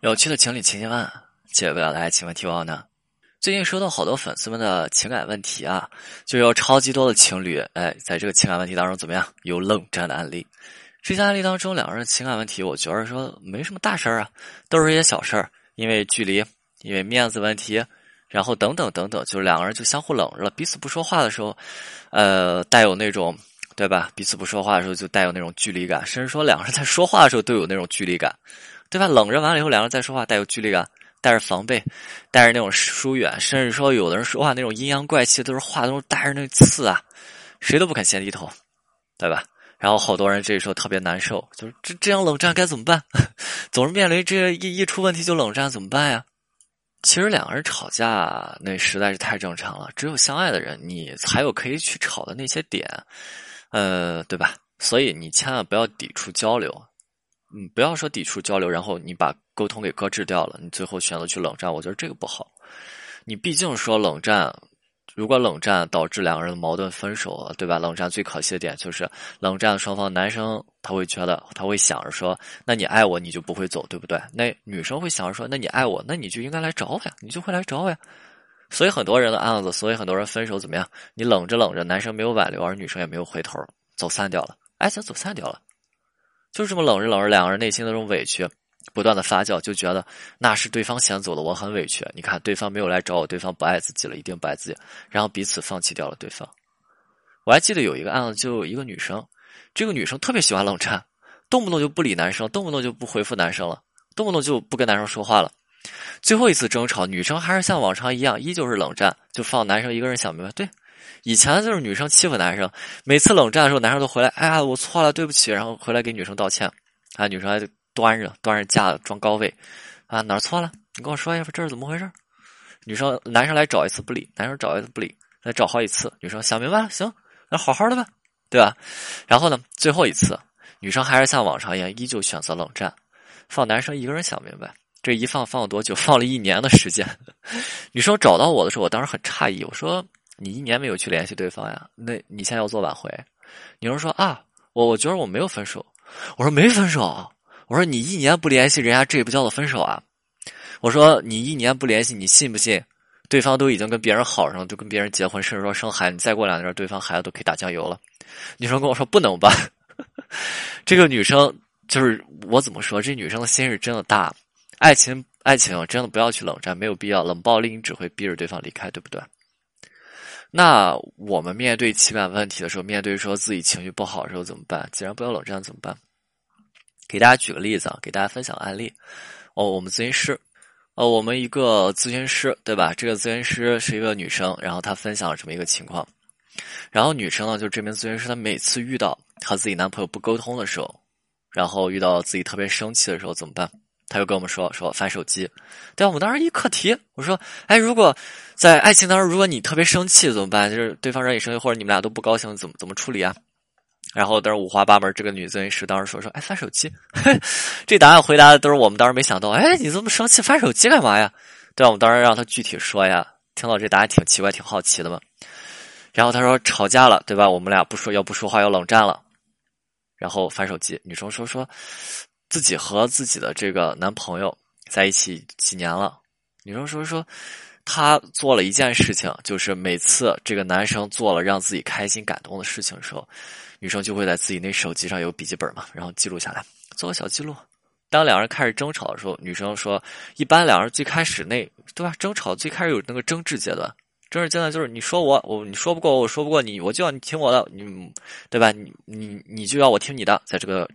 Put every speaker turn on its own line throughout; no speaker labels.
有趣的情侣情节问，解决不了的爱情问题网呢？最近收到好多粉丝们的情感问题啊，就有超级多的情侣，哎，在这个情感问题当中怎么样？有冷战的案例。这些案例当中，两个人情感问题，我觉得说没什么大事儿啊，都是一些小事儿，因为距离，因为面子问题，然后等等等等，就是两个人就相互冷着了，彼此不说话的时候，呃，带有那种，对吧？彼此不说话的时候就带有那种距离感，甚至说两个人在说话的时候都有那种距离感。对吧？冷着完了以后，两个人再说话，带有距离感，带着防备，带着那种疏远，甚至说有的人说话那种阴阳怪气，都是话都是带着那刺啊，谁都不肯先低头，对吧？然后好多人这时候特别难受，就是这这样冷战该怎么办？总是面临这一一出问题就冷战怎么办呀？其实两个人吵架那实在是太正常了，只有相爱的人，你才有可以去吵的那些点，呃，对吧？所以你千万不要抵触交流。嗯，不要说抵触交流，然后你把沟通给搁置掉了，你最后选择去冷战，我觉得这个不好。你毕竟说冷战，如果冷战导致两个人的矛盾分手了，对吧？冷战最可惜的点就是冷战双方男生他会觉得他会想着说，那你爱我你就不会走，对不对？那女生会想着说，那你爱我，那你就应该来找我呀，你就会来找我呀。所以很多人的案子，所以很多人分手怎么样？你冷着冷着，男生没有挽留，而女生也没有回头，走散掉了，爱情走散掉了。就这么冷着冷着，两个人内心的这种委屈不断的发酵，就觉得那是对方先走的，我很委屈。你看，对方没有来找我，对方不爱自己了，一定不爱自己，然后彼此放弃掉了对方。我还记得有一个案子，就一个女生，这个女生特别喜欢冷战，动不动就不理男生，动不动就不回复男生了，动不动就不跟男生说话了。最后一次争吵，女生还是像往常一样，依旧是冷战，就放男生一个人想明白。对。以前就是女生欺负男生，每次冷战的时候，男生都回来，哎呀，我错了，对不起，然后回来给女生道歉，啊，女生还端着端着架子装高位，啊，哪儿错了？你跟我说一下，这是怎么回事？女生男生来找一次不理，男生找一次不理，再找好几次，女生想明白了，行，那好好的吧，对吧？然后呢，最后一次，女生还是像往常一样，依旧选择冷战，放男生一个人想明白。这一放放了多久？放了一年的时间。女生找到我的时候，我当时很诧异，我说。你一年没有去联系对方呀？那你现在要做挽回？女生说啊，我我觉得我没有分手。我说没分手。我说你一年不联系人家，这也不叫做分手啊。我说你一年不联系，你信不信？对方都已经跟别人好上了，都跟别人结婚，甚至说生孩子，你再过两年，对方孩子都可以打酱油了。女生跟我说不能吧。这个女生就是我怎么说？这女生的心是真的大。爱情，爱情真的不要去冷战，没有必要冷暴力，你只会逼着对方离开，对不对？那我们面对情感问题的时候，面对说自己情绪不好的时候怎么办？既然不要冷战怎么办？给大家举个例子啊，给大家分享案例。哦，我们咨询师，呃，我们一个咨询师，对吧？这个咨询师是一个女生，然后她分享了这么一个情况。然后女生呢，就这名咨询师，她每次遇到和自己男朋友不沟通的时候，然后遇到自己特别生气的时候怎么办？他又跟我们说说翻手机，对吧？我们当时一课题，我说，哎，如果在爱情当中，如果你特别生气怎么办？就是对方惹你生气，或者你们俩都不高兴，怎么怎么处理啊？然后当时五花八门。这个女咨询师当时说说，哎，翻手机。这答案回答的都是我们当时没想到。哎，你这么生气翻手机干嘛呀？对吧？我们当时让他具体说呀。听到这答案挺奇怪，挺好奇的嘛。然后他说吵架了，对吧？我们俩不说要不说话要冷战了，然后翻手机。女生说说。自己和自己的这个男朋友在一起几年了，女生说说，她做了一件事情，就是每次这个男生做了让自己开心感动的事情的时候，女生就会在自己那手机上有笔记本嘛，然后记录下来，做个小记录。当两人开始争吵的时候，女生说，一般两人最开始那对吧？争吵最开始有那个争执阶段，争执阶段就是你说我我你说不过我，我说不过你，我就要你听我的，你对吧？你你你就要我听你的，在这个。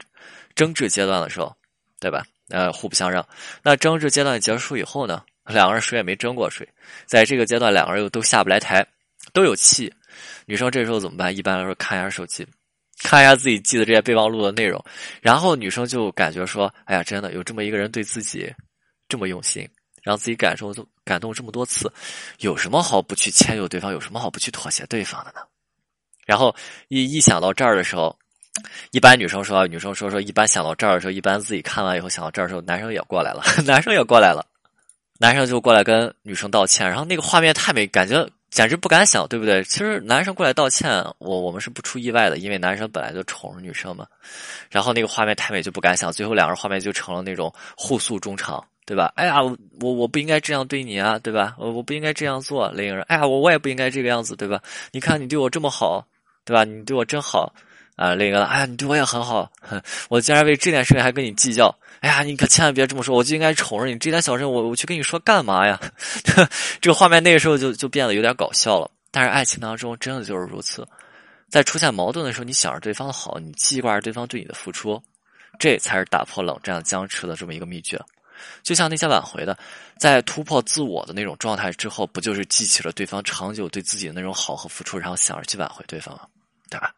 争执阶段的时候，对吧？呃，互不相让。那争执阶段结束以后呢？两个人谁也没争过谁，在这个阶段，两个人又都下不来台，都有气。女生这时候怎么办？一般来说，看一下手机，看一下自己记的这些备忘录的内容，然后女生就感觉说：“哎呀，真的有这么一个人对自己这么用心，让自己感受都感动这么多次，有什么好不去迁就对方？有什么好不去妥协对方的呢？”然后一一想到这儿的时候。一般女生说，女生说说，一般想到这儿的时候，一般自己看完以后想到这儿的时候，男生也过来了，男生也过来了，男生就过来跟女生道歉，然后那个画面太美，感觉简直不敢想，对不对？其实男生过来道歉，我我们是不出意外的，因为男生本来就宠着女生嘛。然后那个画面太美，就不敢想，最后两人画面就成了那种互诉衷肠，对吧？哎呀，我我不应该这样对你啊，对吧？我我不应该这样做。另一个人，哎呀，我我也不应该这个样子，对吧？你看你对我这么好，对吧？你对我真好啊。另一个，哎呀，你对我也很好，哼 我竟然为这点事情还跟你计较。哎呀，你可千万别这么说，我就应该宠着你。这点小事，我我去跟你说干嘛呀？这个画面那个时候就就变得有点搞笑了。但是爱情当中真的就是如此，在出现矛盾的时候，你想着对方的好，你记挂着对方对你的付出，这才是打破冷战僵持的这么一个秘诀。就像那些挽回的，在突破自我的那种状态之后，不就是记起了对方长久对自己的那种好和付出，然后想着去挽回对方吗？对吧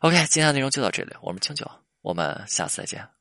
？OK，今天的内容就到这里，我们清酒，我们下次再见。